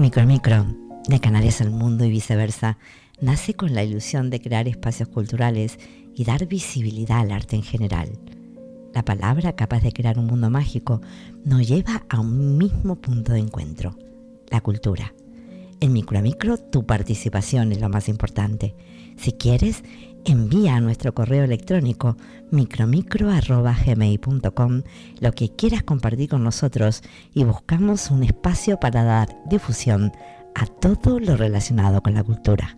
Micro Micro, de Canarias al mundo y viceversa, nace con la ilusión de crear espacios culturales y dar visibilidad al arte en general. La palabra capaz de crear un mundo mágico nos lleva a un mismo punto de encuentro, la cultura. En Micro Micro tu participación es lo más importante. Si quieres, envía a nuestro correo electrónico micromicro.gmail.com lo que quieras compartir con nosotros y buscamos un espacio para dar difusión a todo lo relacionado con la cultura.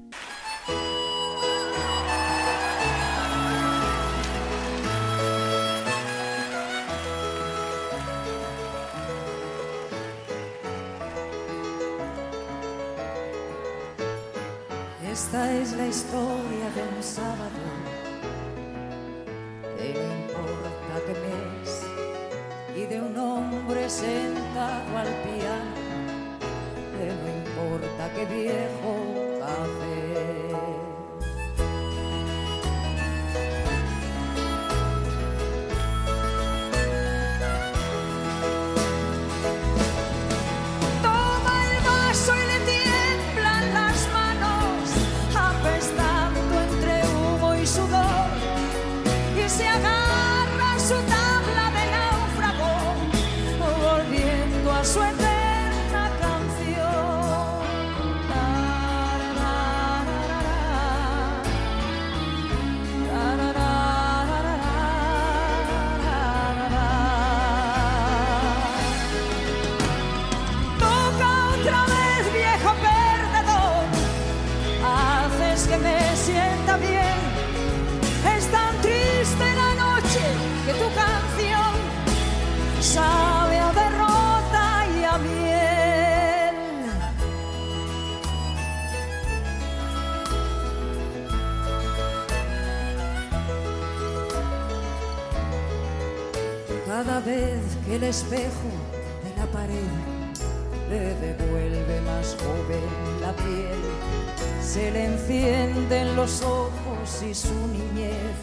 Y su niñez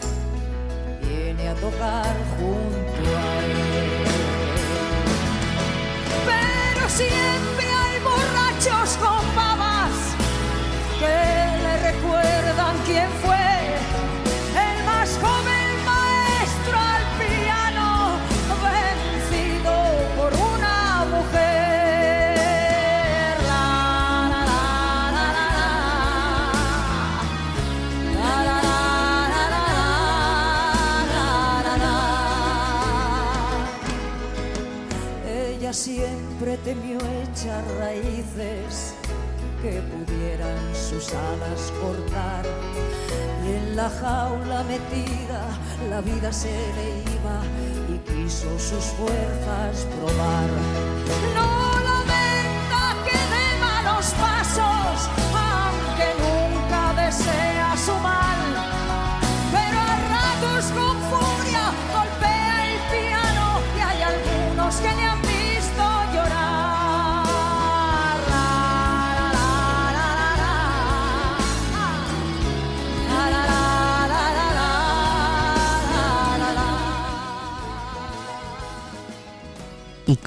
viene a tocar junto a él. Pero siempre siempre temió echar raíces que pudieran sus alas cortar. Y en la jaula metida la vida se le iba y quiso sus fuerzas probar. No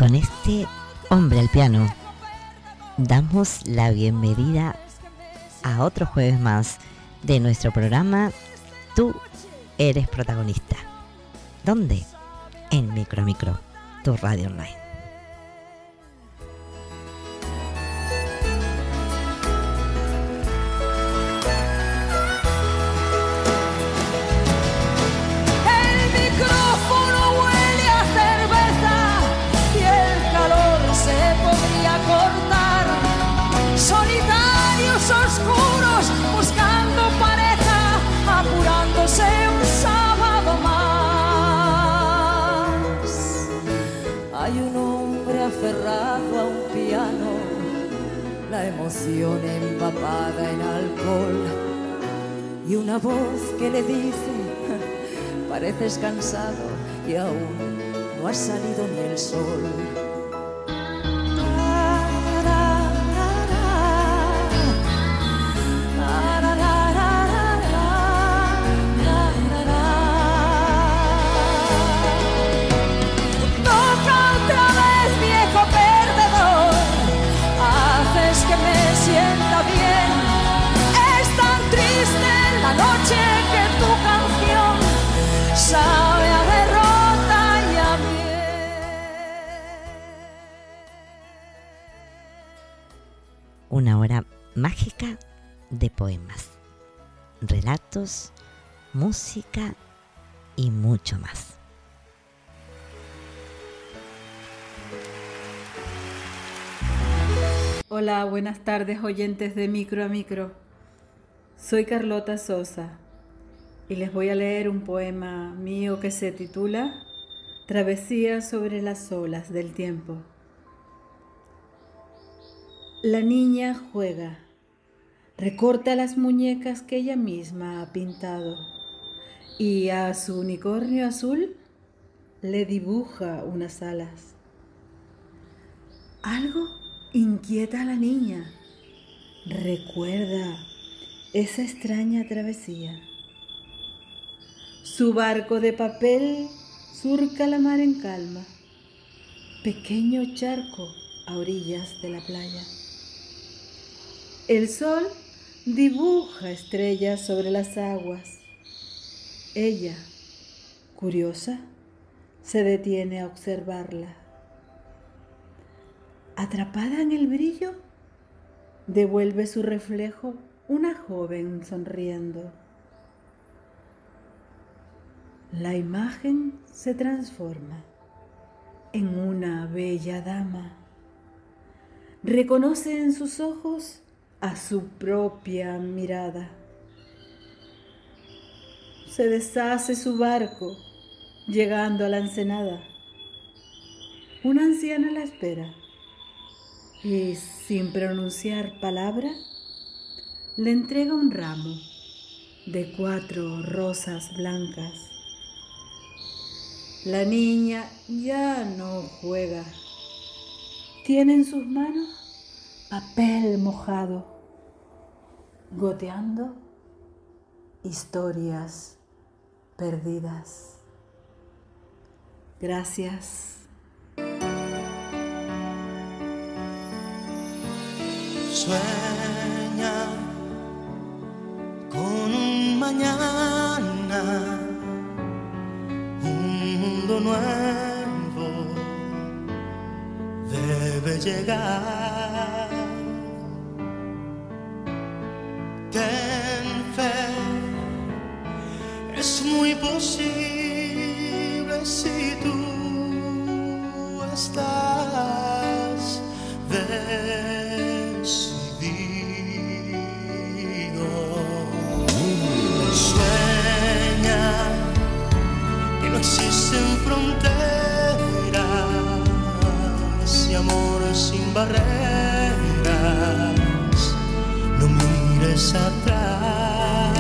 con este hombre al piano, damos la bienvenida a otro jueves más de nuestro programa Tú eres protagonista. ¿Dónde? En Micro Micro, tu radio online. Emoción empapada en alcohol y una voz que le dice, pareces cansado y aún no ha salido ni el sol. Mágica de poemas, relatos, música y mucho más. Hola, buenas tardes oyentes de Micro a Micro. Soy Carlota Sosa y les voy a leer un poema mío que se titula Travesía sobre las olas del tiempo. La niña juega, recorta las muñecas que ella misma ha pintado y a su unicornio azul le dibuja unas alas. Algo inquieta a la niña. Recuerda esa extraña travesía. Su barco de papel surca la mar en calma, pequeño charco a orillas de la playa. El sol dibuja estrellas sobre las aguas. Ella, curiosa, se detiene a observarla. Atrapada en el brillo, devuelve su reflejo una joven sonriendo. La imagen se transforma en una bella dama. Reconoce en sus ojos a su propia mirada. Se deshace su barco llegando a la ensenada. Una anciana la espera y sin pronunciar palabra le entrega un ramo de cuatro rosas blancas. La niña ya no juega. Tiene en sus manos papel mojado goteando historias perdidas. Gracias. Sueña con un mañana, un mundo nuevo debe llegar. Ten fe, es muy posible si tú estás decidido. Sueña que no existen fronteras y amor sin barreras atrás.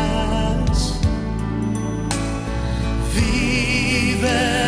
Vive.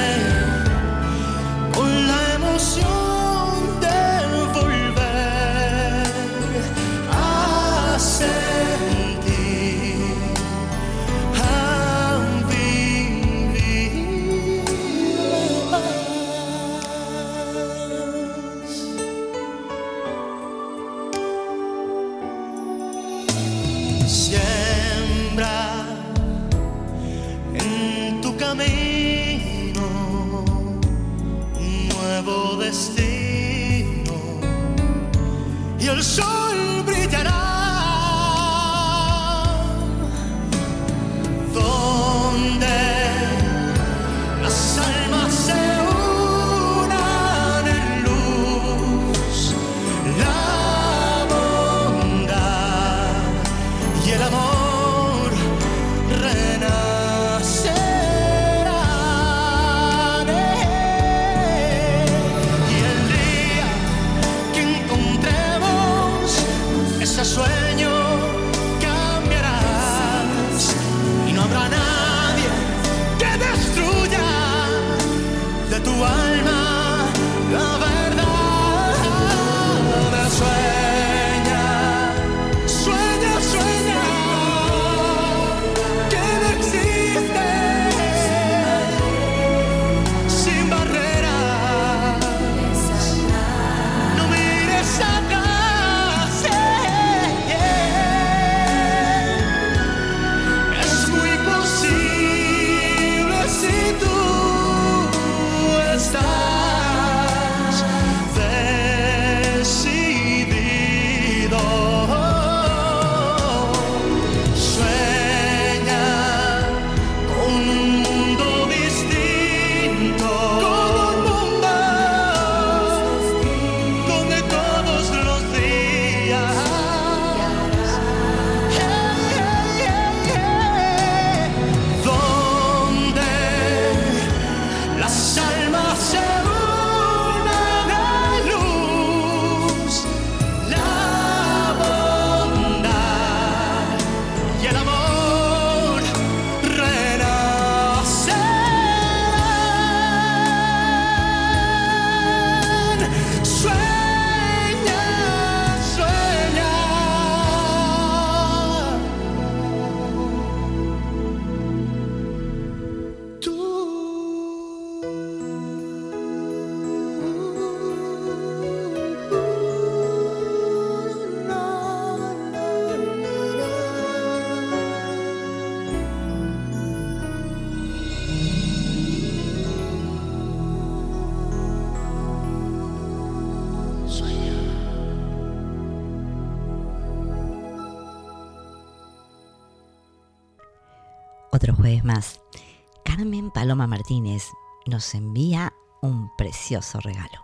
Nos envía un precioso regalo.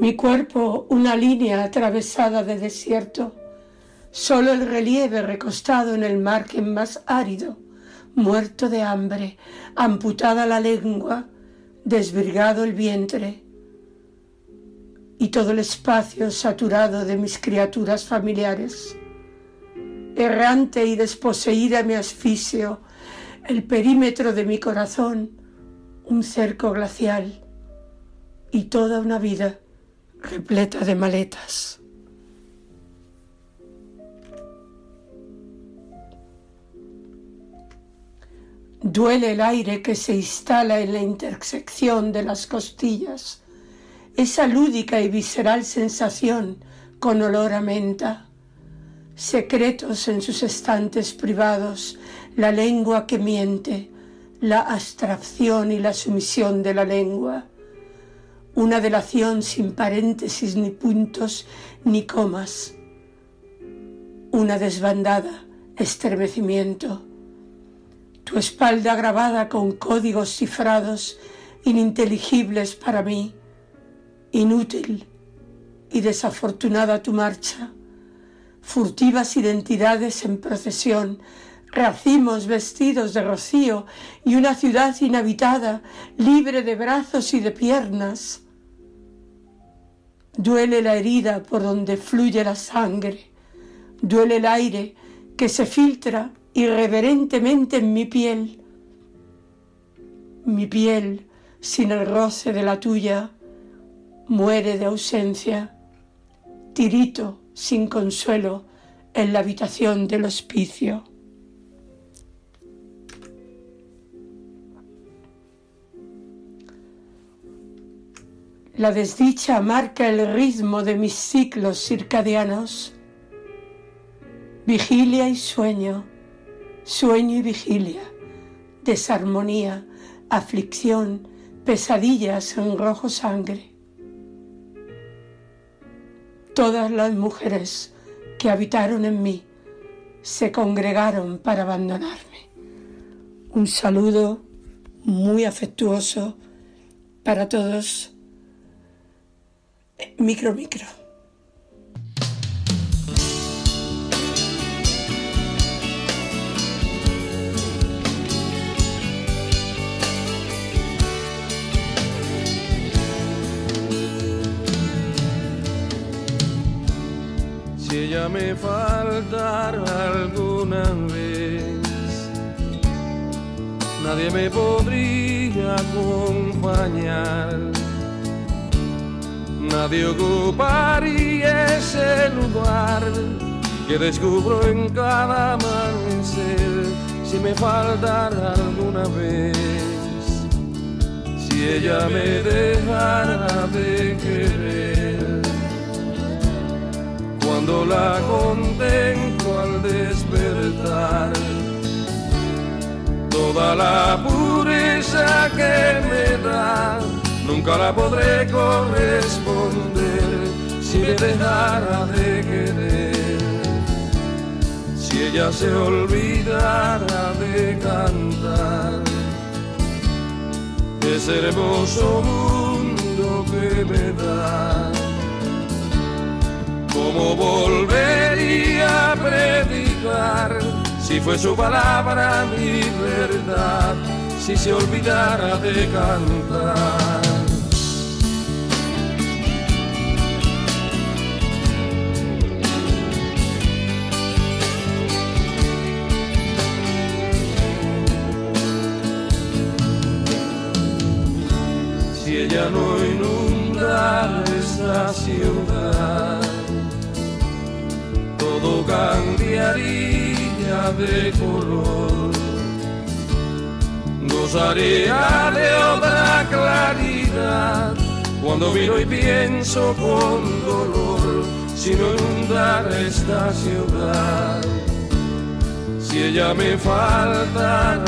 Mi cuerpo una línea atravesada de desierto, solo el relieve recostado en el margen más árido, muerto de hambre, amputada la lengua, desvirgado el vientre y todo el espacio saturado de mis criaturas familiares. Errante y desposeída me asfixio, el perímetro de mi corazón, un cerco glacial y toda una vida repleta de maletas. Duele el aire que se instala en la intersección de las costillas, esa lúdica y visceral sensación con olor a menta. Secretos en sus estantes privados, la lengua que miente, la abstracción y la sumisión de la lengua. Una delación sin paréntesis ni puntos ni comas, una desbandada estremecimiento, tu espalda grabada con códigos cifrados ininteligibles para mí, inútil y desafortunada tu marcha, furtivas identidades en procesión, racimos vestidos de rocío y una ciudad inhabitada, libre de brazos y de piernas, Duele la herida por donde fluye la sangre. Duele el aire que se filtra irreverentemente en mi piel. Mi piel, sin el roce de la tuya, muere de ausencia. Tirito sin consuelo en la habitación del hospicio. La desdicha marca el ritmo de mis ciclos circadianos. Vigilia y sueño, sueño y vigilia, desarmonía, aflicción, pesadillas en rojo sangre. Todas las mujeres que habitaron en mí se congregaron para abandonarme. Un saludo muy afectuoso para todos Micro, micro. Si ella me faltara alguna vez, nadie me podría acompañar Nadie ocuparía ese lugar que descubro en cada amanecer si me faltara alguna vez. Si ella me dejara de querer, cuando la contemplo al despertar, toda la pureza que me da nunca la podré corresponder si me dejara de querer. Si ella se olvidara de cantar ese hermoso mundo que me da, ¿cómo volvería a predicar si fue su palabra mi verdad? Si se olvidara de cantar. Ya no inunda esta ciudad, todo cambiaría de color, gozaría de otra claridad. Cuando miro y pienso con dolor, si no inundara esta ciudad, si ella me faltara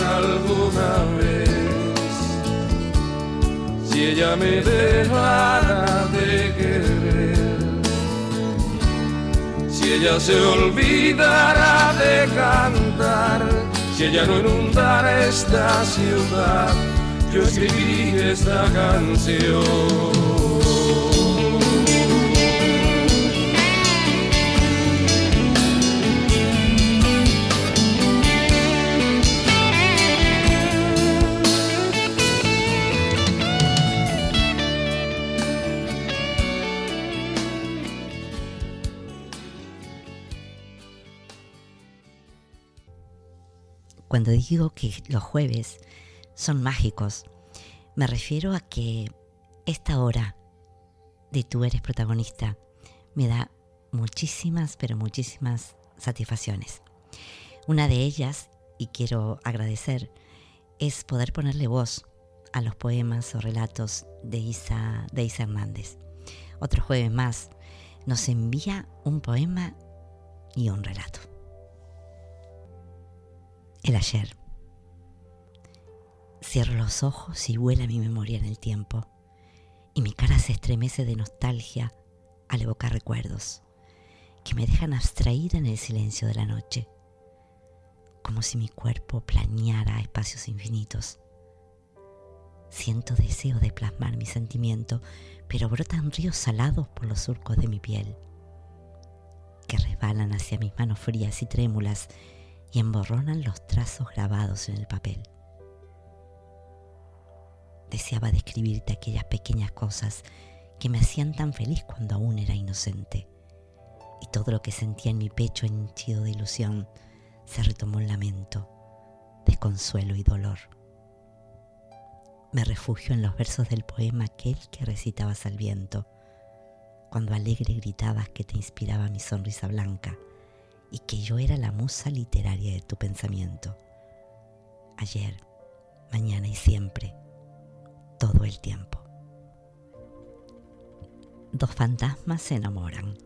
me dejara de querer, si ella se olvidará de cantar, si ella no inundara esta ciudad, yo escribí esta canción. Cuando digo que los jueves son mágicos, me refiero a que esta hora de tú eres protagonista me da muchísimas, pero muchísimas satisfacciones. Una de ellas, y quiero agradecer, es poder ponerle voz a los poemas o relatos de Isa, de Isa Hernández. Otro jueves más nos envía un poema y un relato el ayer. Cierro los ojos y vuela mi memoria en el tiempo, y mi cara se estremece de nostalgia al evocar recuerdos que me dejan abstraída en el silencio de la noche, como si mi cuerpo planeara espacios infinitos. Siento deseo de plasmar mi sentimiento, pero brotan ríos salados por los surcos de mi piel, que resbalan hacia mis manos frías y trémulas y emborronan los trazos grabados en el papel. Deseaba describirte aquellas pequeñas cosas que me hacían tan feliz cuando aún era inocente, y todo lo que sentía en mi pecho henchido de ilusión se retomó en lamento, desconsuelo y dolor. Me refugio en los versos del poema aquel que recitabas al viento, cuando alegre gritabas que te inspiraba mi sonrisa blanca y que yo era la musa literaria de tu pensamiento. Ayer, mañana y siempre, todo el tiempo. Dos fantasmas se enamoran.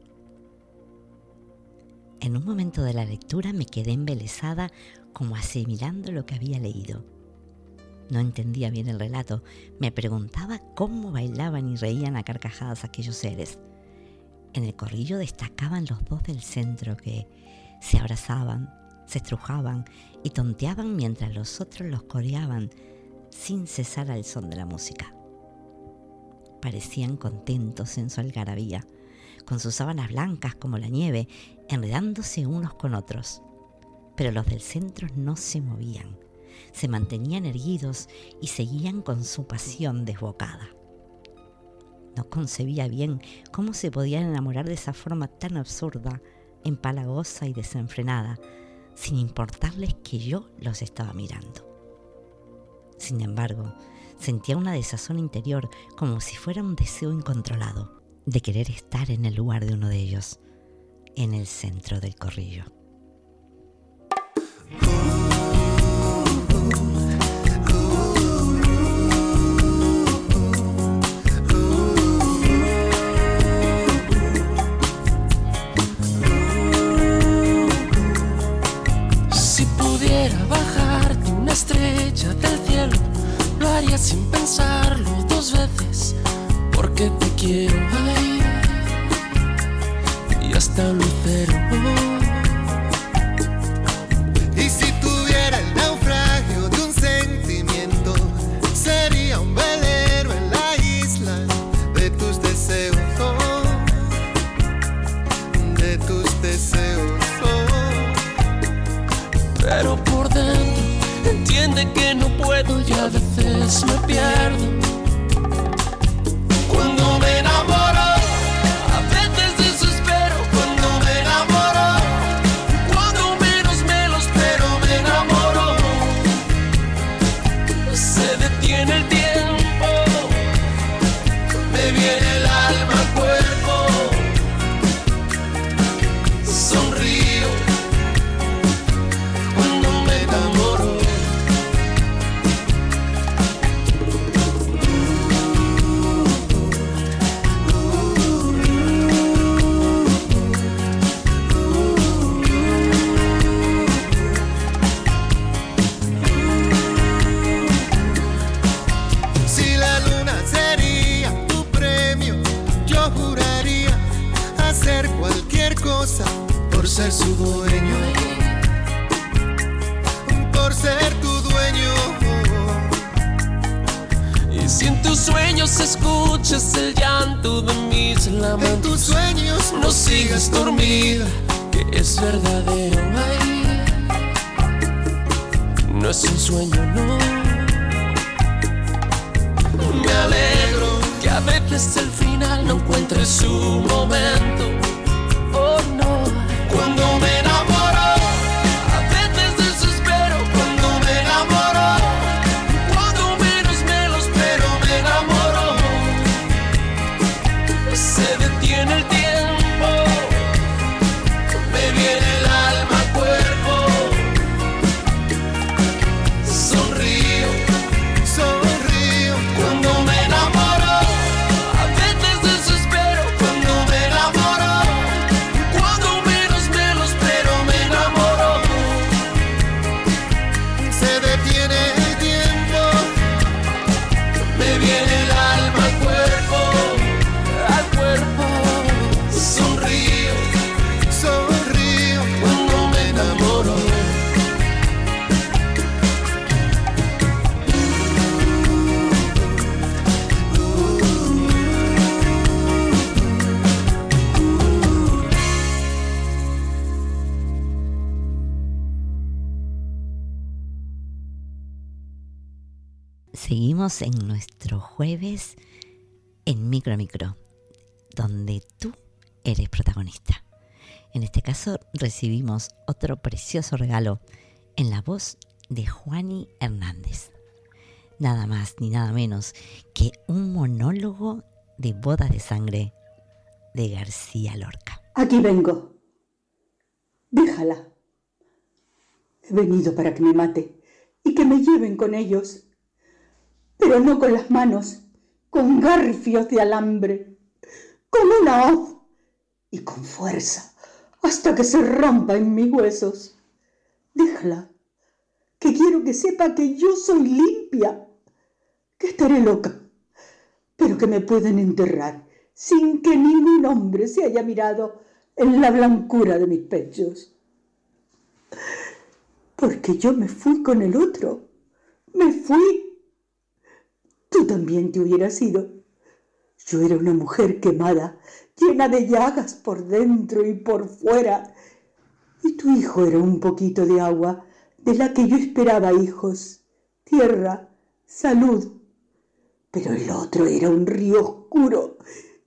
En un momento de la lectura me quedé embelesada como asimilando lo que había leído. No entendía bien el relato, me preguntaba cómo bailaban y reían a carcajadas aquellos seres. En el corrillo destacaban los dos del centro que, se abrazaban, se estrujaban y tonteaban mientras los otros los coreaban sin cesar al son de la música. Parecían contentos en su algarabía, con sus sábanas blancas como la nieve, enredándose unos con otros. Pero los del centro no se movían, se mantenían erguidos y seguían con su pasión desbocada. No concebía bien cómo se podían enamorar de esa forma tan absurda empalagosa y desenfrenada, sin importarles que yo los estaba mirando. Sin embargo, sentía una desazón interior como si fuera un deseo incontrolado de querer estar en el lugar de uno de ellos, en el centro del corrillo. Sin pensarlo dos veces, porque te quiero ahí y hasta lucero. Y si tuviera el naufragio de un sentimiento, sería un velero en la isla de tus deseos, de tus deseos. Pero por dentro entiende que no puedo ya me pierdo Micro Micro, donde tú eres protagonista. En este caso recibimos otro precioso regalo en la voz de Juani Hernández. Nada más ni nada menos que un monólogo de bodas de sangre de García Lorca. Aquí vengo. Déjala. He venido para que me mate y que me lleven con ellos, pero no con las manos, con garfios de alambre, con una hoz y con fuerza, hasta que se rompa en mis huesos. Déjala, que quiero que sepa que yo soy limpia, que estaré loca, pero que me pueden enterrar sin que ningún hombre se haya mirado en la blancura de mis pechos. Porque yo me fui con el otro, me fui. Tú también te hubieras ido. Yo era una mujer quemada, llena de llagas por dentro y por fuera. Y tu hijo era un poquito de agua de la que yo esperaba hijos, tierra, salud. Pero el otro era un río oscuro,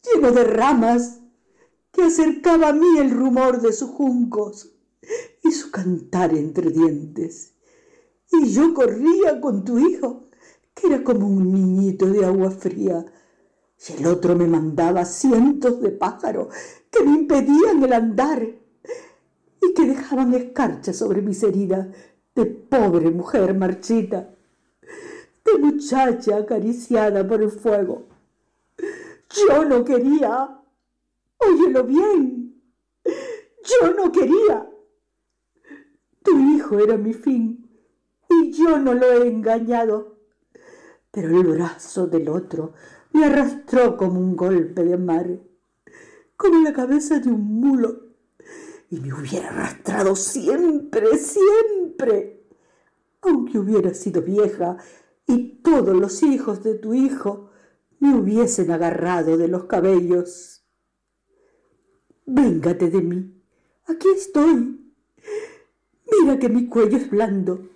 lleno de ramas, que acercaba a mí el rumor de sus juncos y su cantar entre dientes. Y yo corría con tu hijo, era como un niñito de agua fría, y el otro me mandaba cientos de pájaros que me impedían el andar y que dejaban escarcha sobre mis heridas de pobre mujer marchita, de muchacha acariciada por el fuego. Yo no quería, óyelo bien, yo no quería. Tu hijo era mi fin y yo no lo he engañado. Pero el brazo del otro me arrastró como un golpe de mar, como la cabeza de un mulo, y me hubiera arrastrado siempre, siempre, aunque hubiera sido vieja y todos los hijos de tu hijo me hubiesen agarrado de los cabellos. Véngate de mí, aquí estoy. Mira que mi cuello es blando.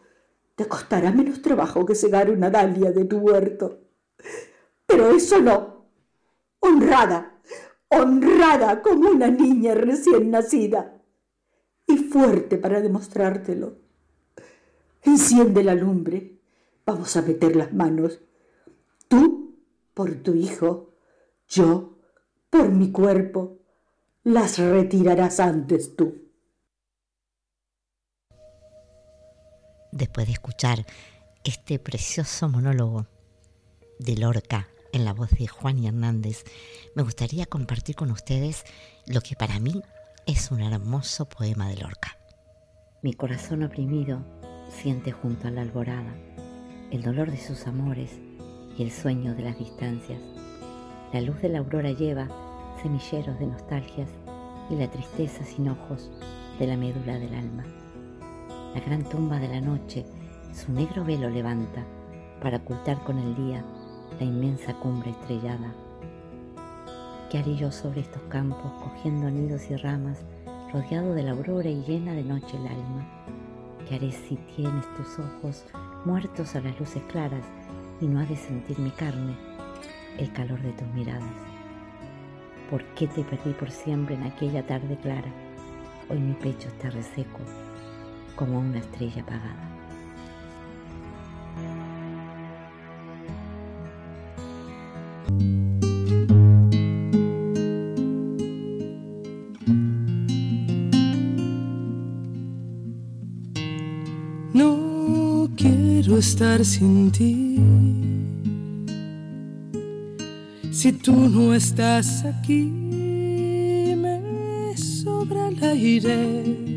Te costará menos trabajo que cegar una dalia de tu huerto. Pero eso no. Honrada, honrada como una niña recién nacida. Y fuerte para demostrártelo. Enciende la lumbre. Vamos a meter las manos. Tú por tu hijo, yo por mi cuerpo. Las retirarás antes tú. Después de escuchar este precioso monólogo de Lorca en la voz de Juan Hernández, me gustaría compartir con ustedes lo que para mí es un hermoso poema de Lorca. Mi corazón oprimido siente junto a la alborada el dolor de sus amores y el sueño de las distancias. La luz de la aurora lleva semilleros de nostalgias y la tristeza sin ojos de la médula del alma. La gran tumba de la noche su negro velo levanta para ocultar con el día la inmensa cumbre estrellada. ¿Qué haré yo sobre estos campos cogiendo nidos y ramas, rodeado de la aurora y llena de noche el alma? ¿Qué haré si tienes tus ojos muertos a las luces claras y no ha de sentir mi carne el calor de tus miradas? ¿Por qué te perdí por siempre en aquella tarde clara? Hoy mi pecho está reseco como una estrella apagada. No quiero estar sin ti. Si tú no estás aquí, me sobra el aire.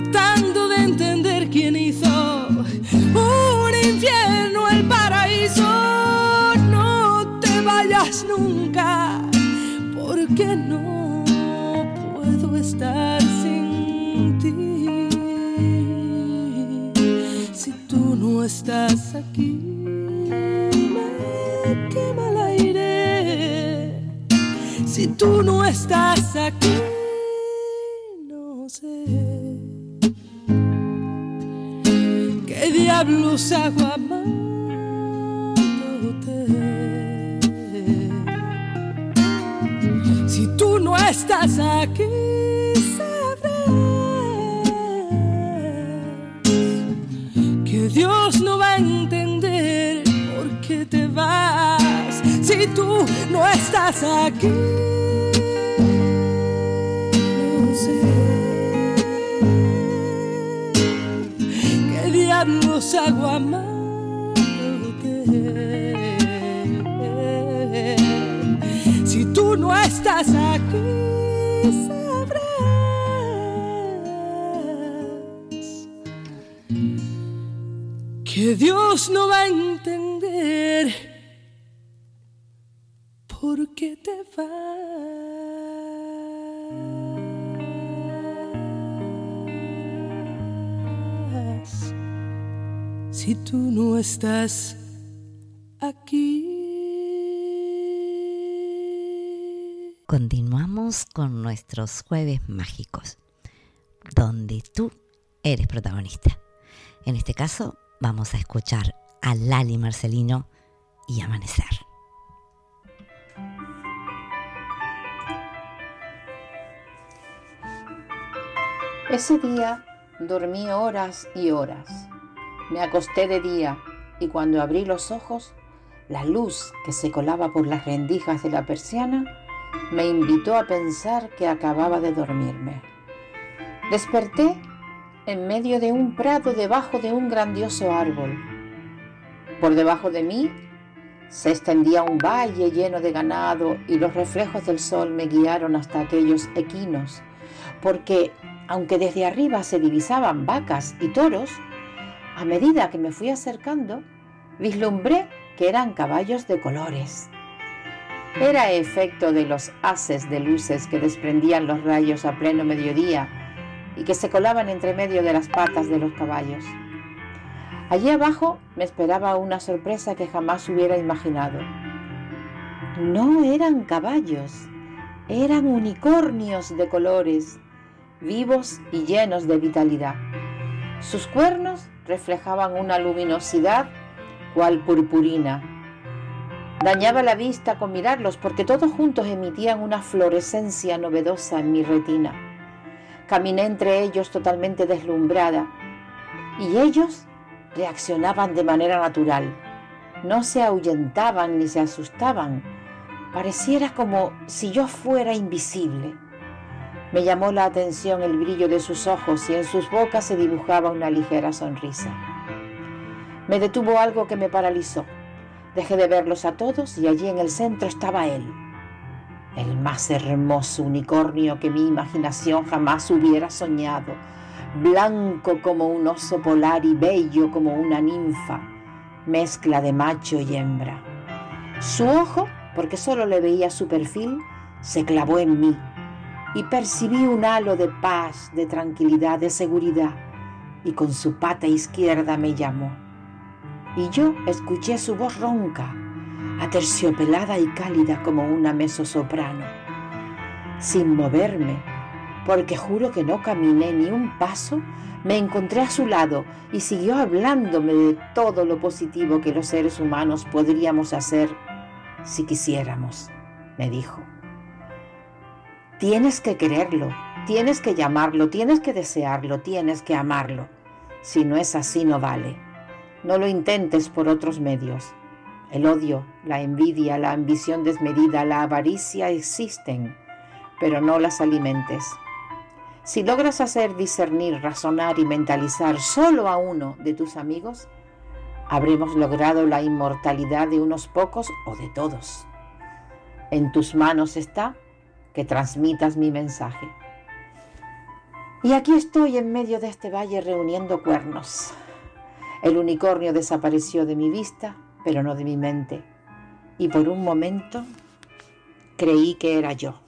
tratando de entender quién hizo un infierno, el paraíso. No te vayas nunca, porque no puedo estar sin ti. Si tú no estás aquí, me quema el aire. Si tú no estás aquí, no sé amándote. Si tú no estás aquí, sabrás que Dios no va a entender por qué te vas. Si tú no estás aquí, amándote. Si tú no estás aquí, sabrás que Dios no va a entender por qué te vas. si tú no estás aquí. Continuamos con nuestros jueves mágicos, donde tú eres protagonista. En este caso, vamos a escuchar a Lali Marcelino y Amanecer. Ese día dormí horas y horas me acosté de día y cuando abrí los ojos, la luz que se colaba por las rendijas de la persiana me invitó a pensar que acababa de dormirme. Desperté en medio de un prado debajo de un grandioso árbol. Por debajo de mí se extendía un valle lleno de ganado y los reflejos del sol me guiaron hasta aquellos equinos, porque aunque desde arriba se divisaban vacas y toros, a medida que me fui acercando, vislumbré que eran caballos de colores. Era efecto de los haces de luces que desprendían los rayos a pleno mediodía y que se colaban entre medio de las patas de los caballos. Allí abajo me esperaba una sorpresa que jamás hubiera imaginado. No eran caballos, eran unicornios de colores, vivos y llenos de vitalidad. Sus cuernos reflejaban una luminosidad cual purpurina. Dañaba la vista con mirarlos porque todos juntos emitían una fluorescencia novedosa en mi retina. Caminé entre ellos totalmente deslumbrada y ellos reaccionaban de manera natural. No se ahuyentaban ni se asustaban. Pareciera como si yo fuera invisible. Me llamó la atención el brillo de sus ojos y en sus bocas se dibujaba una ligera sonrisa. Me detuvo algo que me paralizó. Dejé de verlos a todos y allí en el centro estaba él, el más hermoso unicornio que mi imaginación jamás hubiera soñado, blanco como un oso polar y bello como una ninfa, mezcla de macho y hembra. Su ojo, porque solo le veía su perfil, se clavó en mí y percibí un halo de paz, de tranquilidad, de seguridad, y con su pata izquierda me llamó. Y yo escuché su voz ronca, aterciopelada y cálida como una mezzosoprano. Sin moverme, porque juro que no caminé ni un paso, me encontré a su lado y siguió hablándome de todo lo positivo que los seres humanos podríamos hacer si quisiéramos, me dijo. Tienes que quererlo, tienes que llamarlo, tienes que desearlo, tienes que amarlo. Si no es así, no vale. No lo intentes por otros medios. El odio, la envidia, la ambición desmedida, la avaricia existen, pero no las alimentes. Si logras hacer discernir, razonar y mentalizar solo a uno de tus amigos, habremos logrado la inmortalidad de unos pocos o de todos. En tus manos está que transmitas mi mensaje. Y aquí estoy en medio de este valle reuniendo cuernos. El unicornio desapareció de mi vista, pero no de mi mente. Y por un momento creí que era yo.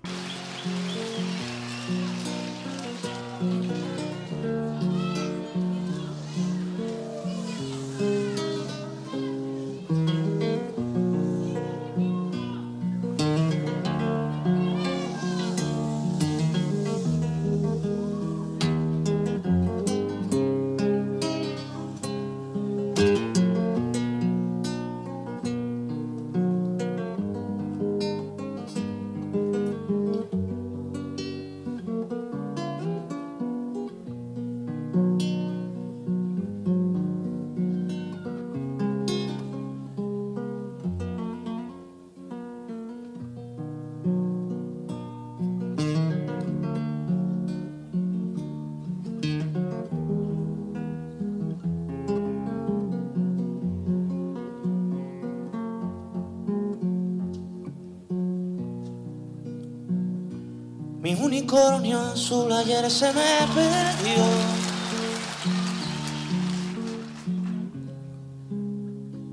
Unicornio azul ayer se me perdió.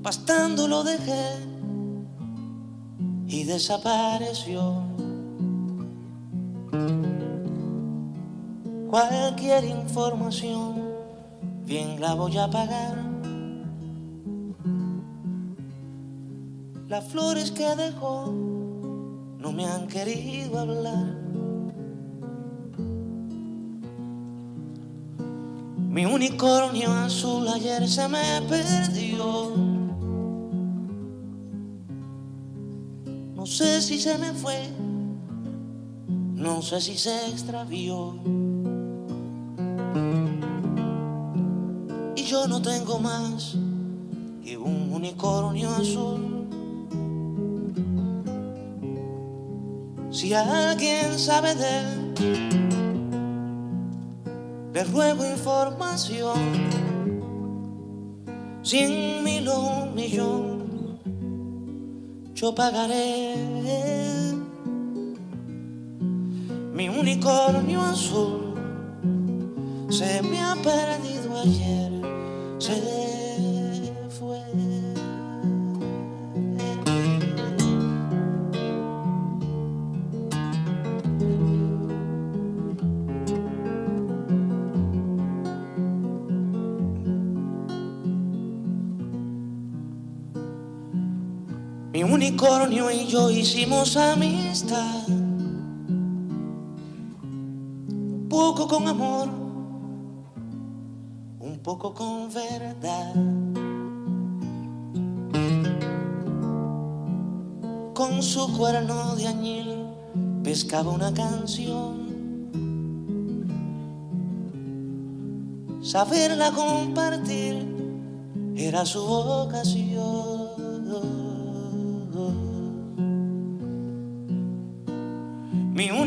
Pastando lo dejé y desapareció. Cualquier información, bien la voy a pagar. Las flores que dejó no me han querido hablar. unicornio azul ayer se me perdió. No sé si se me fue, no sé si se extravió. Y yo no tengo más que un unicornio azul. Si alguien sabe de él, le ruego información. Cien mil o un millón, yo pagaré mi unicornio azul. Se me ha perdido ayer, se Mi unicornio y yo hicimos amistad. Poco con amor, un poco con verdad. Con su cuerno de añil pescaba una canción. Saberla compartir era su vocación.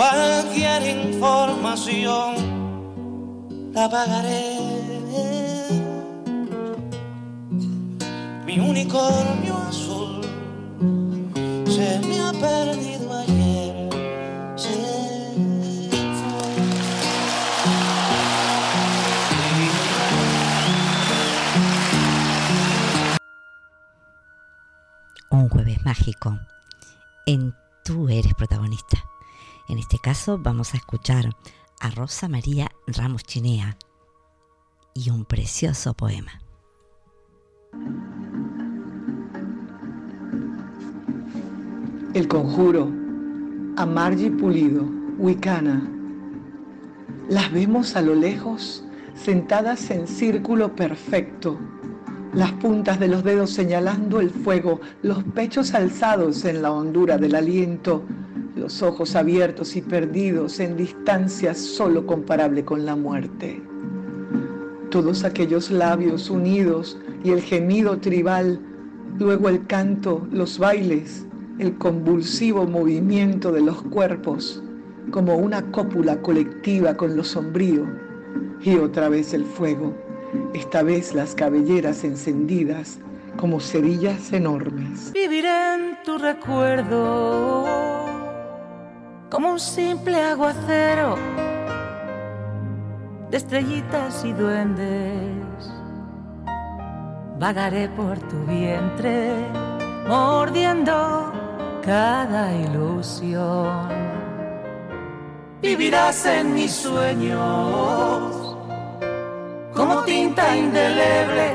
Cualquier información la pagaré. Mi unicornio azul se me ha perdido ayer. Se Un jueves mágico en Tú eres protagonista. En este caso vamos a escuchar a Rosa María Ramos Chinea y un precioso poema. El conjuro a Margie Pulido, Wicana. Las vemos a lo lejos, sentadas en círculo perfecto, las puntas de los dedos señalando el fuego, los pechos alzados en la hondura del aliento, los ojos abiertos y perdidos en distancia solo comparable con la muerte. Todos aquellos labios unidos y el gemido tribal, luego el canto, los bailes, el convulsivo movimiento de los cuerpos, como una cópula colectiva con lo sombrío, y otra vez el fuego, esta vez las cabelleras encendidas como cerillas enormes. Viviré en tu recuerdo como un simple aguacero de estrellitas y duendes. Vagaré por tu vientre, mordiendo cada ilusión. Vivirás en mis sueños como tinta indeleble,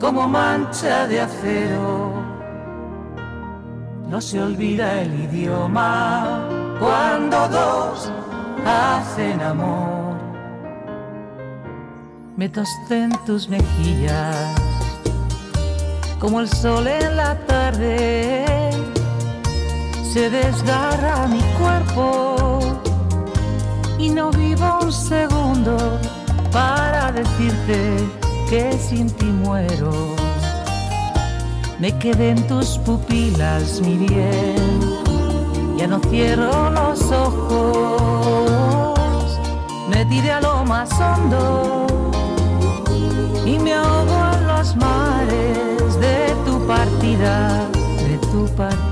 como mancha de acero. No se olvida el idioma cuando dos hacen amor. Me tosté en tus mejillas como el sol en la tarde. Se desgarra mi cuerpo y no vivo un segundo para decirte que sin ti muero. Me quedé en tus pupilas, mi bien, ya no cierro los ojos, me tiré a lo más hondo y me ahogo en los mares de tu partida, de tu partida.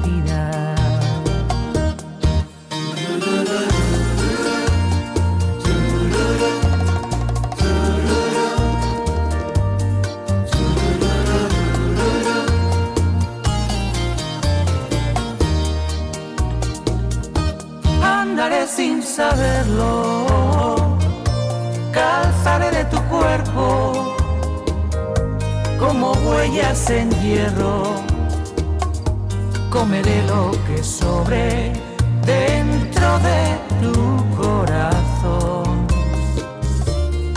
saberlo, calzaré de tu cuerpo como huellas en hierro. Comeré lo que sobre dentro de tu corazón.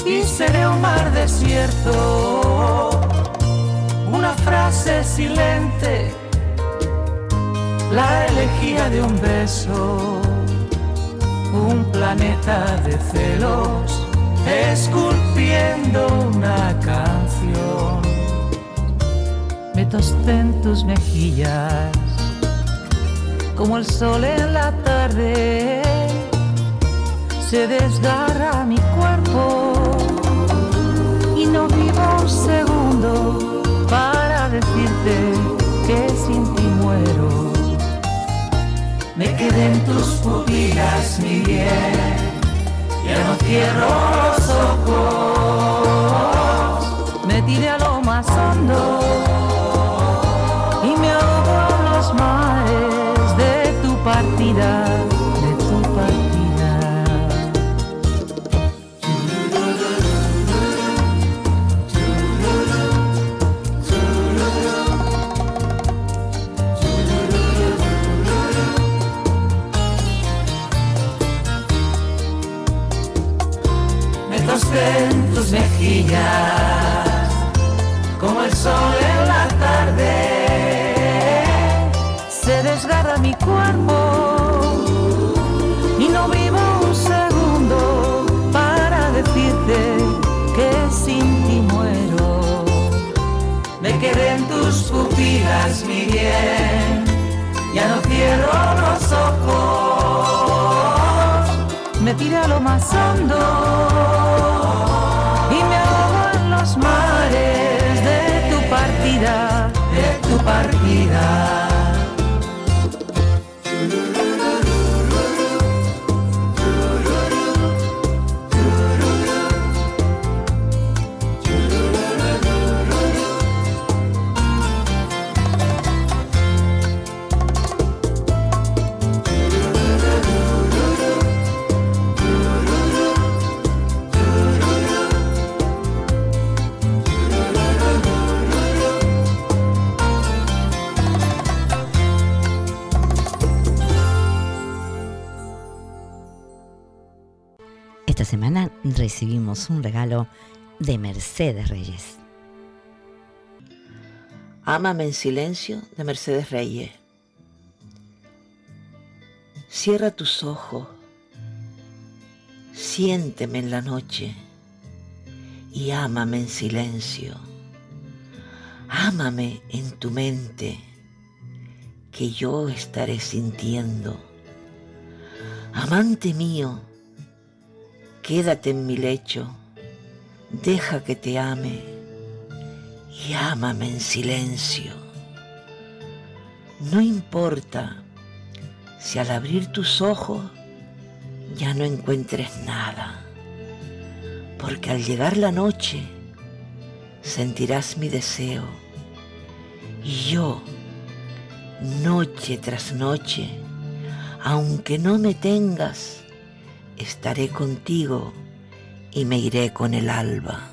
Y seré un mar desierto, una frase silente, la elegía de un beso de celos esculpiendo una canción. Me tosté en tus mejillas como el sol en la tarde. Se desgarra mi cuerpo y no vivo un segundo para decirte que sin ti muero. Me quedé en tus pupilas, mi bien ya no cierro los ojos, me tiré a lo más hondo como el sol en la tarde. Se desgarra mi cuerpo y no vivo un segundo para decirte que sin ti muero. Me quedé en tus pupilas, mi bien, ya no cierro los ojos. Me tiré a lo más hondo de tu partida. Recibimos un regalo de Mercedes Reyes. Ámame en silencio de Mercedes Reyes. Cierra tus ojos, siénteme en la noche y ámame en silencio. Ámame en tu mente, que yo estaré sintiendo. Amante mío, quédate en mi lecho, deja que te ame y ámame en silencio. No importa si al abrir tus ojos ya no encuentres nada, porque al llegar la noche sentirás mi deseo y yo, noche tras noche, aunque no me tengas, estaré contigo y me iré con el alba.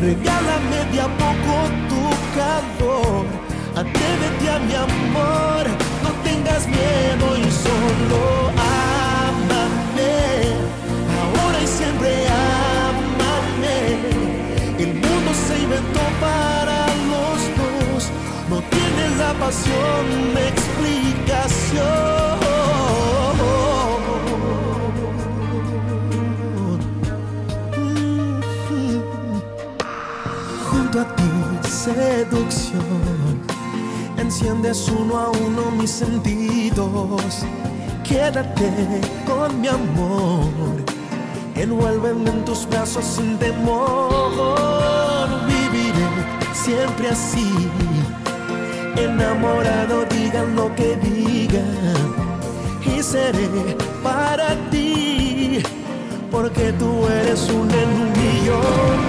regálame de a poco tu calor. Atrévete a mi amor, no tengas miedo y solo amame. Ahora y siempre amame. El mundo se inventó para los dos, no tiene la pasión, explicación. Seducción. Enciendes uno a uno mis sentidos. Quédate con mi amor. Envuélveme en tus brazos sin temor. Viviré siempre así. Enamorado, digan lo que digan. Y seré para ti. Porque tú eres un en millón.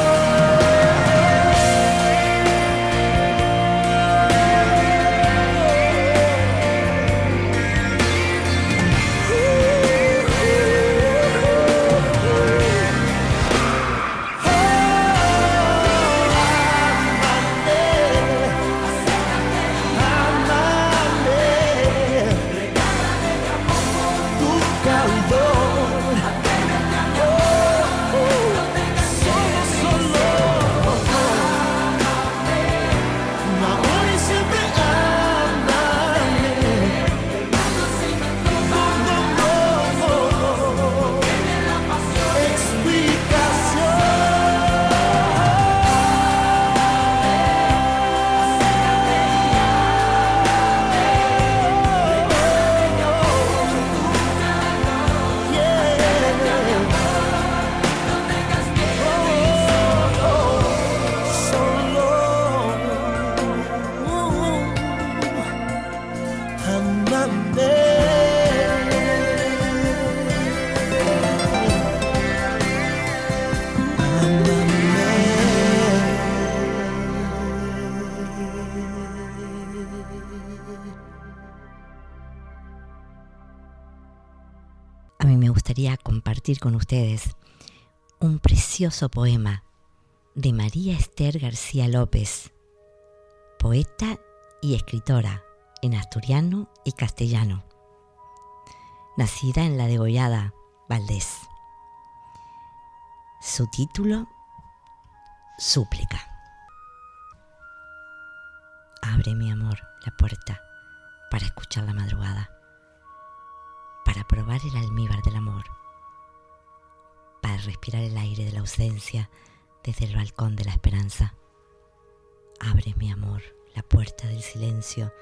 con ustedes un precioso poema de María Esther García López, poeta y escritora en asturiano y castellano, nacida en la degollada Valdés. Su título, Súplica. Abre mi amor la puerta para escuchar la madrugada, para probar el almíbar del amor, para respirar el aire de la ausencia desde el balcón de la esperanza. Abre mi amor la puerta del silencio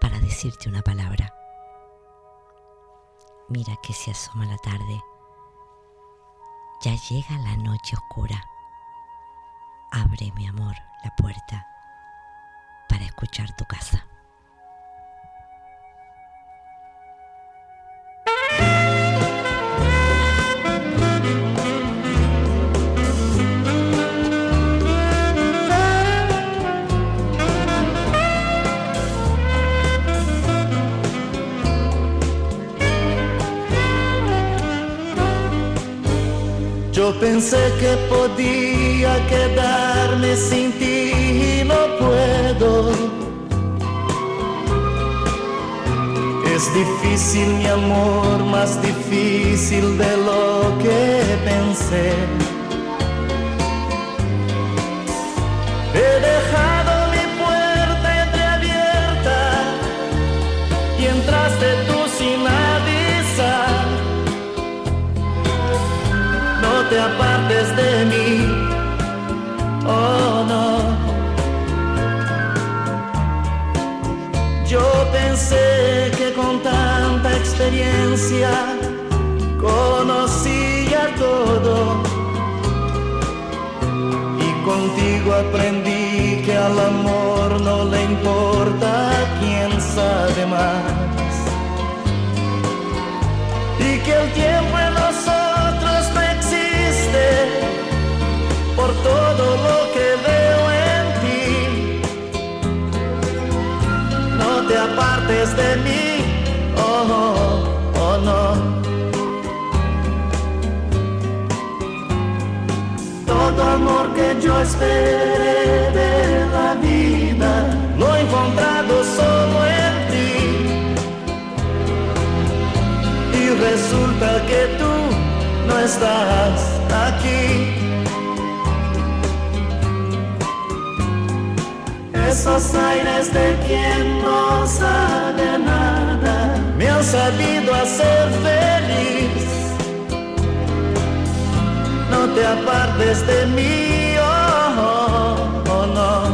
para decirte una palabra. Mira que se asoma la tarde. Ya llega la noche oscura. Abre mi amor la puerta para escuchar tu casa. Pensé que podía quedarme sin ti y no puedo. Es difícil mi amor, más difícil de lo que pensé. Experiencia conocía todo. Y contigo aprendí que al amor no le importa quién sabe más. Y que el tiempo en nosotros no existe por todo lo que veo en ti. No te apartes de mí, amor que yo esperé de la vida no encontrado solo en ti. Y resulta que tú no estás aquí. Esos aires de quien no sabe nada me han sabido hacer feliz. Te apartes de mí, oh, oh, oh. No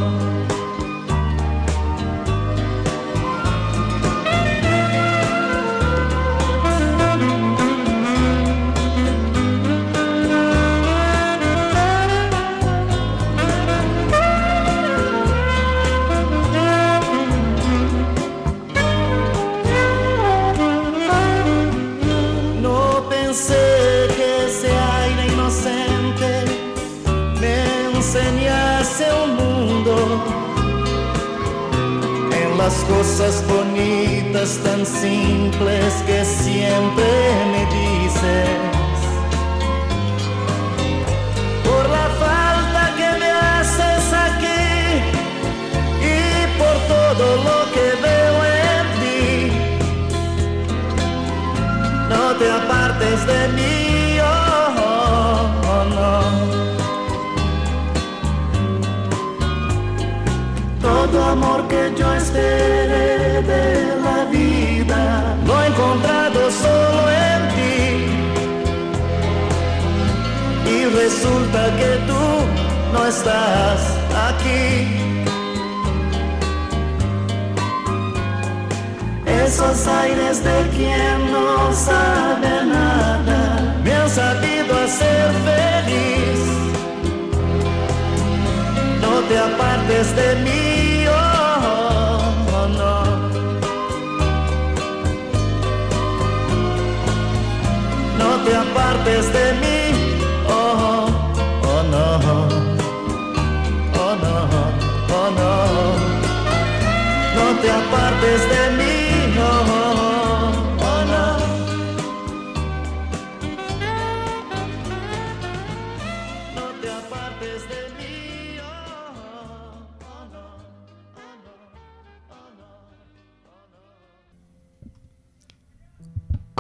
cosas bonitas tan simples que siempre me dices. Por la falta que me haces aquí y por todo lo que veo en ti. No te apartes de mí, amor que yo esperé de la vida lo he encontrado solo en ti. Y resulta que tú no estás aquí. Esos aires de quien no sabe nada me han sabido hacer feliz. No te apartes de mí, oh, Apartes de mí, oh, oh, no. Oh, no, oh, no. No te apartes de mí,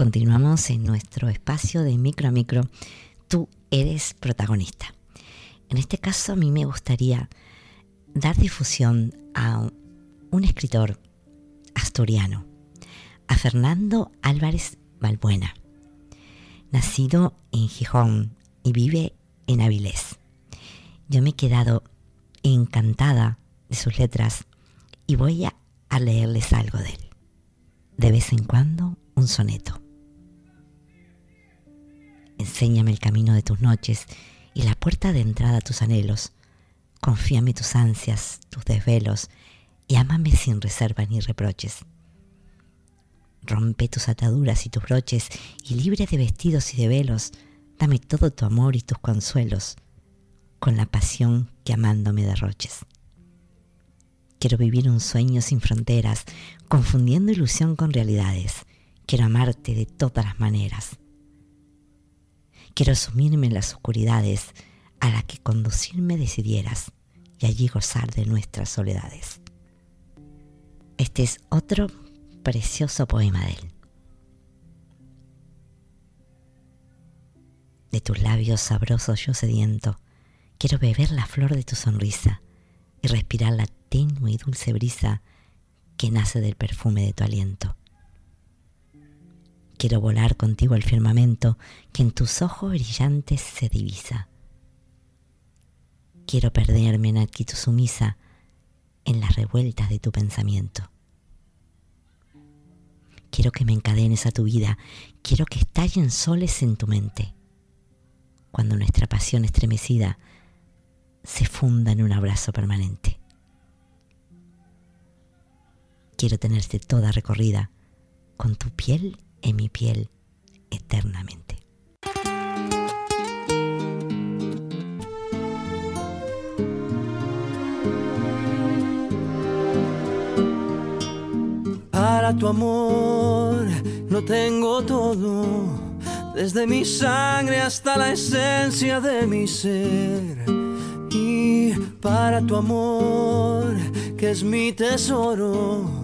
Continuamos en nuestro espacio de micro a micro. Tú eres protagonista. En este caso a mí me gustaría dar difusión a un escritor asturiano, a Fernando Álvarez Balbuena, nacido en Gijón y vive en Avilés. Yo me he quedado encantada de sus letras y voy a, a leerles algo de él. De vez en cuando un soneto. Enséñame el camino de tus noches y la puerta de entrada a tus anhelos. Confíame tus ansias, tus desvelos, y ámame sin reserva ni reproches. Rompe tus ataduras y tus broches, y libre de vestidos y de velos, dame todo tu amor y tus consuelos, con la pasión que amando me derroches. Quiero vivir un sueño sin fronteras, confundiendo ilusión con realidades. Quiero amarte de todas las maneras. Quiero sumirme en las oscuridades a la que conducirme decidieras y allí gozar de nuestras soledades. Este es otro precioso poema de él. De tus labios sabrosos yo sediento, quiero beber la flor de tu sonrisa y respirar la tenue y dulce brisa que nace del perfume de tu aliento. Quiero volar contigo al firmamento que en tus ojos brillantes se divisa. Quiero perderme en actitud sumisa en las revueltas de tu pensamiento. Quiero que me encadenes a tu vida, quiero que estallen soles en tu mente, cuando nuestra pasión estremecida se funda en un abrazo permanente. Quiero tenerte toda recorrida, con tu piel en mi piel eternamente. Para tu amor no tengo todo, desde mi sangre hasta la esencia de mi ser. Y para tu amor que es mi tesoro.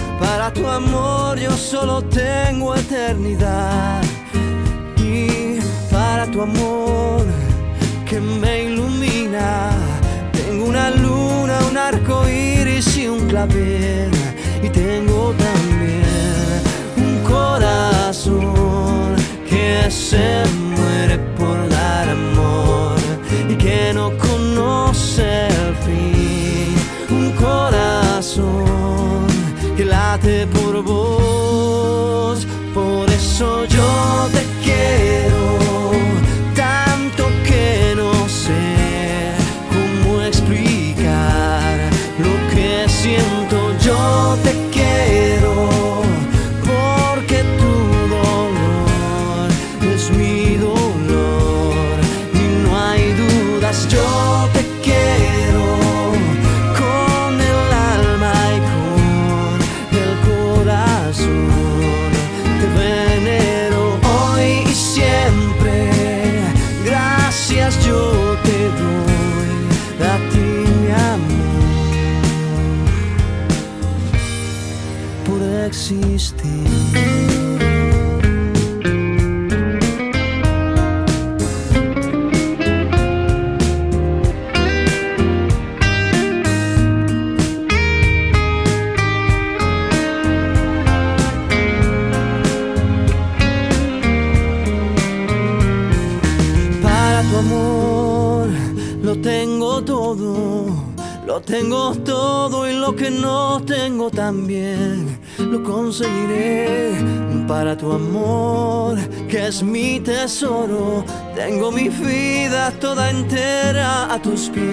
Para tu amor yo solo tengo eternidad. Y para tu amor que me ilumina, tengo una luna, un arco iris y un clavel. Y tengo también un corazón que se muere por dar amor y que no conoce el fin. Un corazón por vos, por eso tesoro, tengo mi vida toda entera a tus pies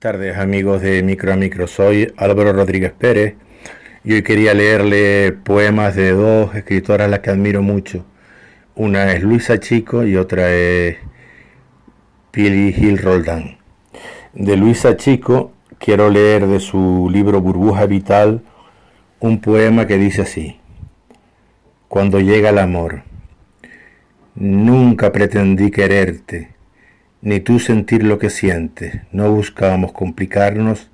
tardes amigos de Micro a Micro, soy Álvaro Rodríguez Pérez y hoy quería leerle poemas de dos escritoras las que admiro mucho. Una es Luisa Chico y otra es Pili Gil Roldán. De Luisa Chico quiero leer de su libro Burbuja Vital un poema que dice así. Cuando llega el amor, nunca pretendí quererte ni tú sentir lo que sientes. No buscábamos complicarnos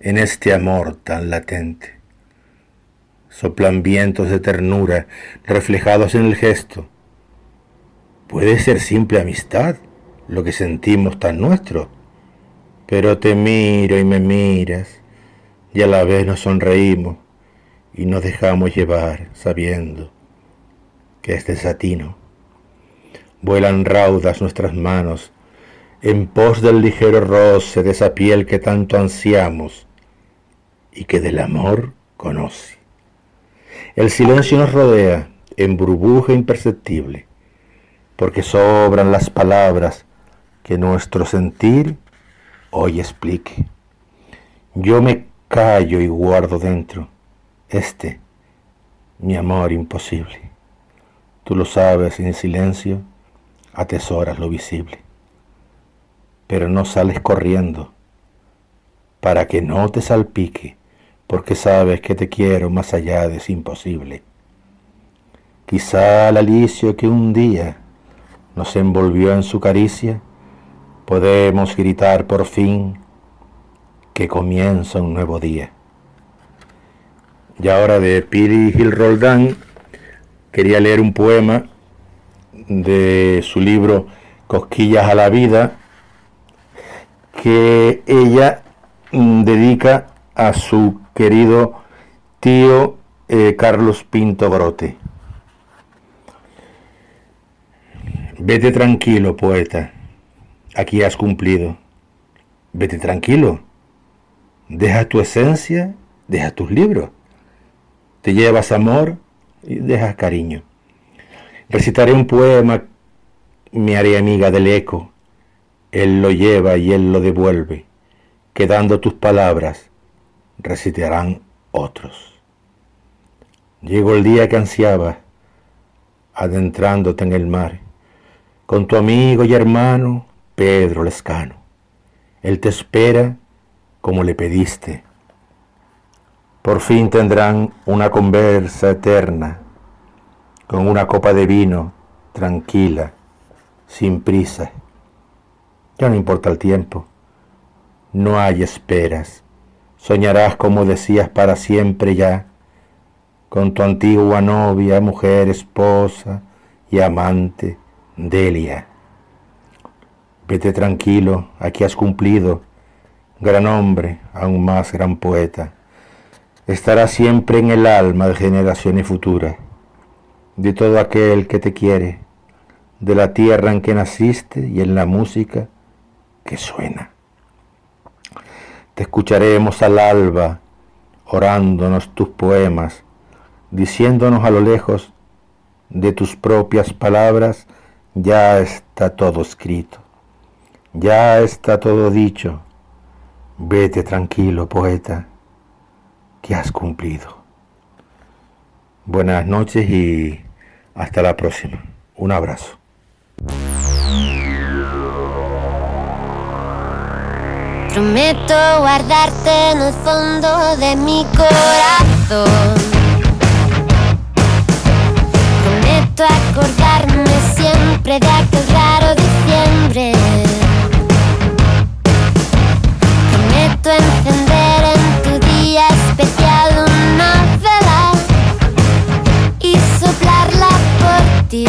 en este amor tan latente. Soplan vientos de ternura reflejados en el gesto. Puede ser simple amistad lo que sentimos tan nuestro, pero te miro y me miras y a la vez nos sonreímos y nos dejamos llevar sabiendo que es desatino. Vuelan raudas nuestras manos en pos del ligero roce de esa piel que tanto ansiamos y que del amor conoce. El silencio nos rodea en burbuja imperceptible, porque sobran las palabras que nuestro sentir hoy explique. Yo me callo y guardo dentro este, mi amor imposible. Tú lo sabes en silencio, atesoras lo visible, pero no sales corriendo para que no te salpique, porque sabes que te quiero más allá de es imposible. Quizá el alicio que un día nos envolvió en su caricia, podemos gritar por fin que comienza un nuevo día. Y ahora de Piri Gil Roldán quería leer un poema de su libro Cosquillas a la Vida que ella mm, dedica a su querido tío eh, Carlos Pinto Grote. Vete tranquilo, poeta, aquí has cumplido. Vete tranquilo, deja tu esencia, deja tus libros. Te llevas amor y dejas cariño. Recitaré un poema, me haré amiga del eco. Él lo lleva y él lo devuelve. Quedando tus palabras, recitarán otros. Llegó el día que ansiaba, adentrándote en el mar con tu amigo y hermano Pedro Lescano. Él te espera como le pediste. Por fin tendrán una conversa eterna con una copa de vino tranquila, sin prisa. Ya no importa el tiempo, no hay esperas. Soñarás como decías para siempre ya, con tu antigua novia, mujer, esposa y amante Delia. Vete tranquilo, aquí has cumplido, gran hombre, aún más gran poeta. Estará siempre en el alma de generaciones futuras, de todo aquel que te quiere, de la tierra en que naciste y en la música que suena. Te escucharemos al alba, orándonos tus poemas, diciéndonos a lo lejos de tus propias palabras, ya está todo escrito, ya está todo dicho. Vete tranquilo, poeta, que has cumplido. Buenas noches y hasta la próxima. Un abrazo. Prometo guardarte en el fondo de mi corazón. acordarme siempre de aquel raro diciembre. Prometo encender en tu día especial una vela y soplarla por ti.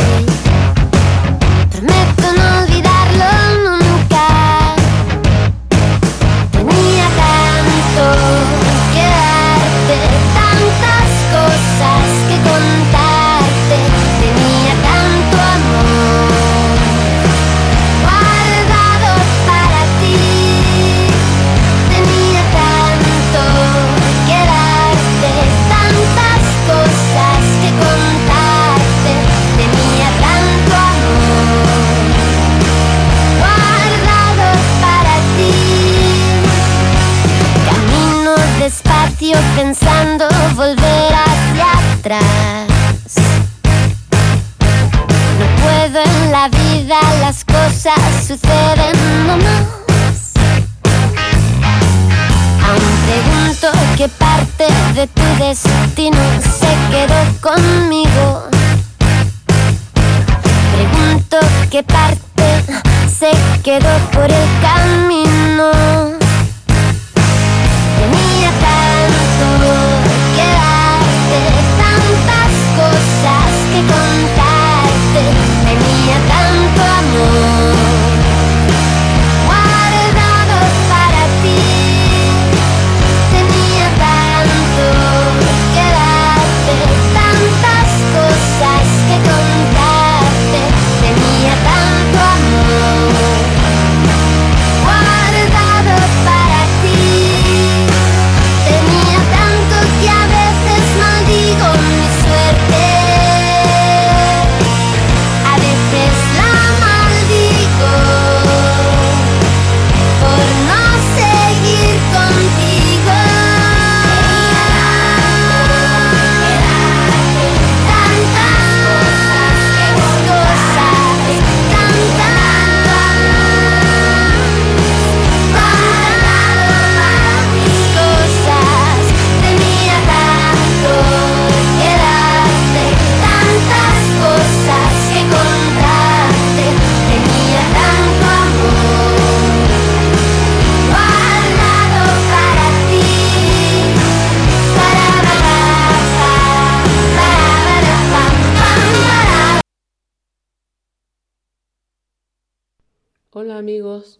Hola amigos,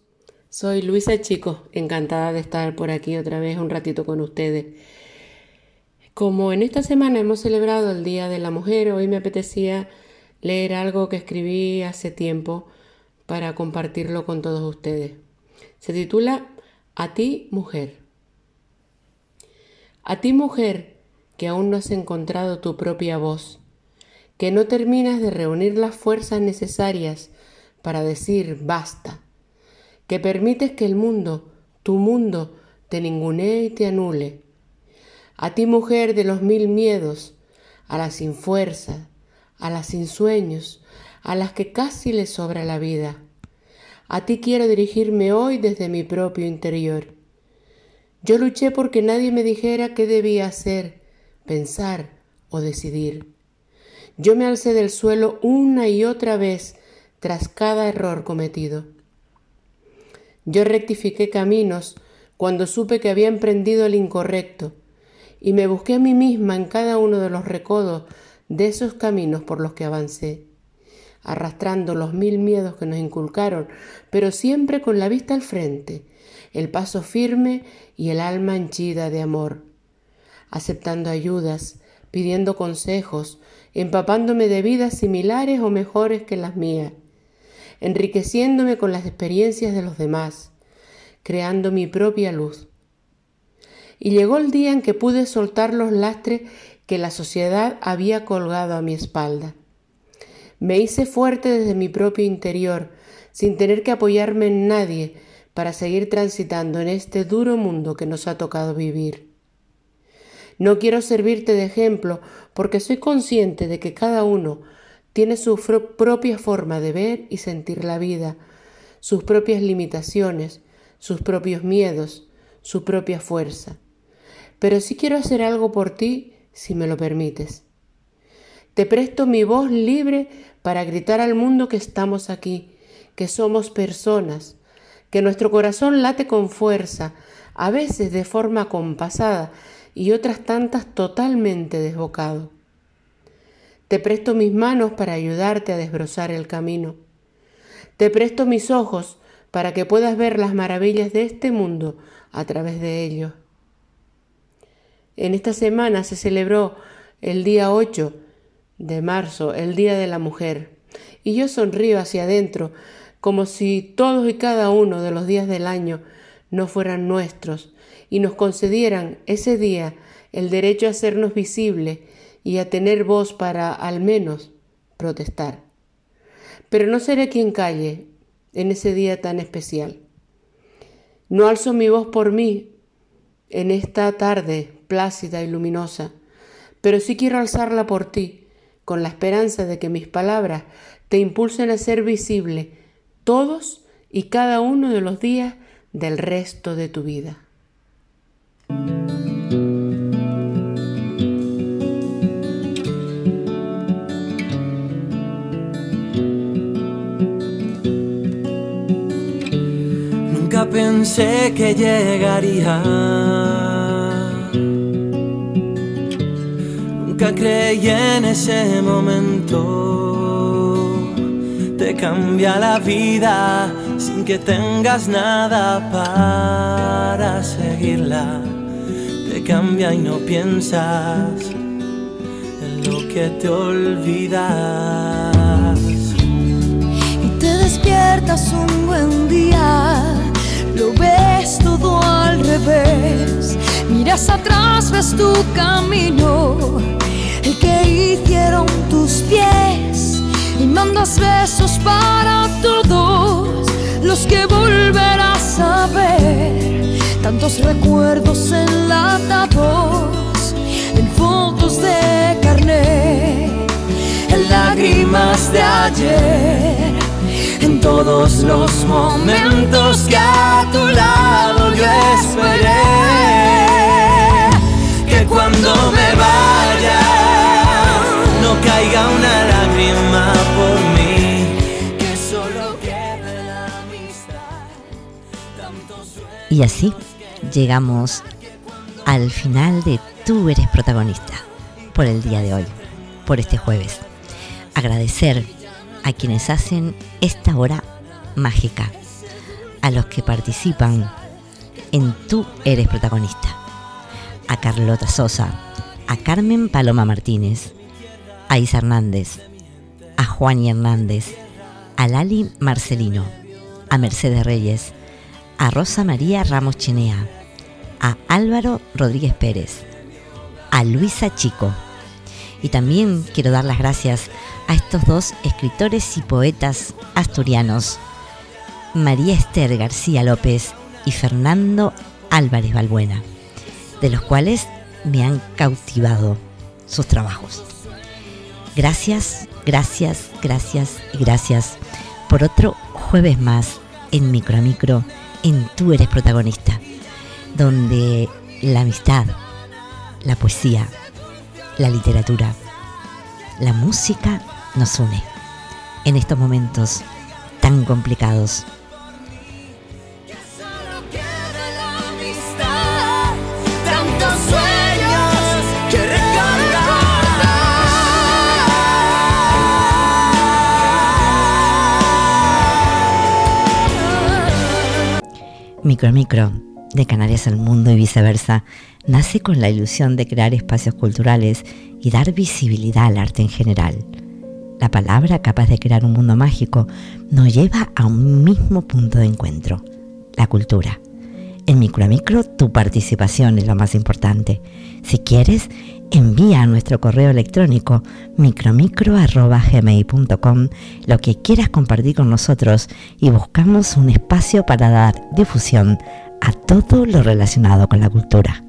soy Luisa Chico, encantada de estar por aquí otra vez un ratito con ustedes. Como en esta semana hemos celebrado el Día de la Mujer, hoy me apetecía leer algo que escribí hace tiempo para compartirlo con todos ustedes. Se titula A ti, mujer. A ti, mujer, que aún no has encontrado tu propia voz, que no terminas de reunir las fuerzas necesarias para decir basta, que permites que el mundo, tu mundo, te ningunee y te anule. A ti mujer de los mil miedos, a las sin fuerza, a las sin sueños, a las que casi les sobra la vida. A ti quiero dirigirme hoy desde mi propio interior. Yo luché porque nadie me dijera qué debía hacer, pensar o decidir. Yo me alcé del suelo una y otra vez tras cada error cometido. Yo rectifiqué caminos cuando supe que había emprendido el incorrecto y me busqué a mí misma en cada uno de los recodos de esos caminos por los que avancé, arrastrando los mil miedos que nos inculcaron, pero siempre con la vista al frente, el paso firme y el alma henchida de amor, aceptando ayudas, pidiendo consejos, empapándome de vidas similares o mejores que las mías, enriqueciéndome con las experiencias de los demás, creando mi propia luz. Y llegó el día en que pude soltar los lastres que la sociedad había colgado a mi espalda. Me hice fuerte desde mi propio interior, sin tener que apoyarme en nadie para seguir transitando en este duro mundo que nos ha tocado vivir. No quiero servirte de ejemplo porque soy consciente de que cada uno tiene su propia forma de ver y sentir la vida, sus propias limitaciones, sus propios miedos, su propia fuerza. Pero sí quiero hacer algo por ti si me lo permites. Te presto mi voz libre para gritar al mundo que estamos aquí, que somos personas, que nuestro corazón late con fuerza, a veces de forma compasada y otras tantas totalmente desbocado. Te presto mis manos para ayudarte a desbrozar el camino. Te presto mis ojos para que puedas ver las maravillas de este mundo a través de ellos. En esta semana se celebró el día 8 de marzo, el Día de la Mujer, y yo sonrío hacia adentro como si todos y cada uno de los días del año no fueran nuestros y nos concedieran ese día el derecho a hacernos visibles y a tener voz para, al menos, protestar. Pero no seré quien calle en ese día tan especial. No alzo mi voz por mí en esta tarde plácida y luminosa, pero sí quiero alzarla por ti, con la esperanza de que mis palabras te impulsen a ser visible todos y cada uno de los días del resto de tu vida. Pensé que llegaría. Nunca creí en ese momento. Te cambia la vida sin que tengas nada para seguirla. Te cambia y no piensas en lo que te olvidas. Y te despiertas un buen día lo ves todo al revés. Miras atrás, ves tu camino, el que hicieron tus pies. Y mandas besos para todos los que volverás a ver. Tantos recuerdos enlatados en fotos de carne, en lágrimas de ayer en todos los momentos que a tu lado yo esperé. Que cuando me vaya no caiga una lágrima por mí, que solo quede la amistad. Y así llegamos al final de Tú eres protagonista por el día de hoy, por este jueves. Agradecer a quienes hacen esta hora mágica a los que participan en Tú eres protagonista. A Carlota Sosa, a Carmen Paloma Martínez, a Isa Hernández, a Juan Hernández, a Lali Marcelino, a Mercedes Reyes, a Rosa María Ramos Chinea, a Álvaro Rodríguez Pérez, a Luisa Chico. Y también quiero dar las gracias a estos dos escritores y poetas asturianos, María Esther García López y Fernando Álvarez Balbuena, de los cuales me han cautivado sus trabajos. Gracias, gracias, gracias y gracias por otro jueves más en Micro a Micro, en Tú eres protagonista, donde la amistad, la poesía, la literatura, la música nos une en estos momentos tan complicados. Micro Micro, de Canarias al Mundo y viceversa, nace con la ilusión de crear espacios culturales y dar visibilidad al arte en general. La palabra capaz de crear un mundo mágico nos lleva a un mismo punto de encuentro, la cultura. En Micro a Micro tu participación es lo más importante. Si quieres, envía a nuestro correo electrónico micromicro.gmail.com lo que quieras compartir con nosotros y buscamos un espacio para dar difusión a todo lo relacionado con la cultura.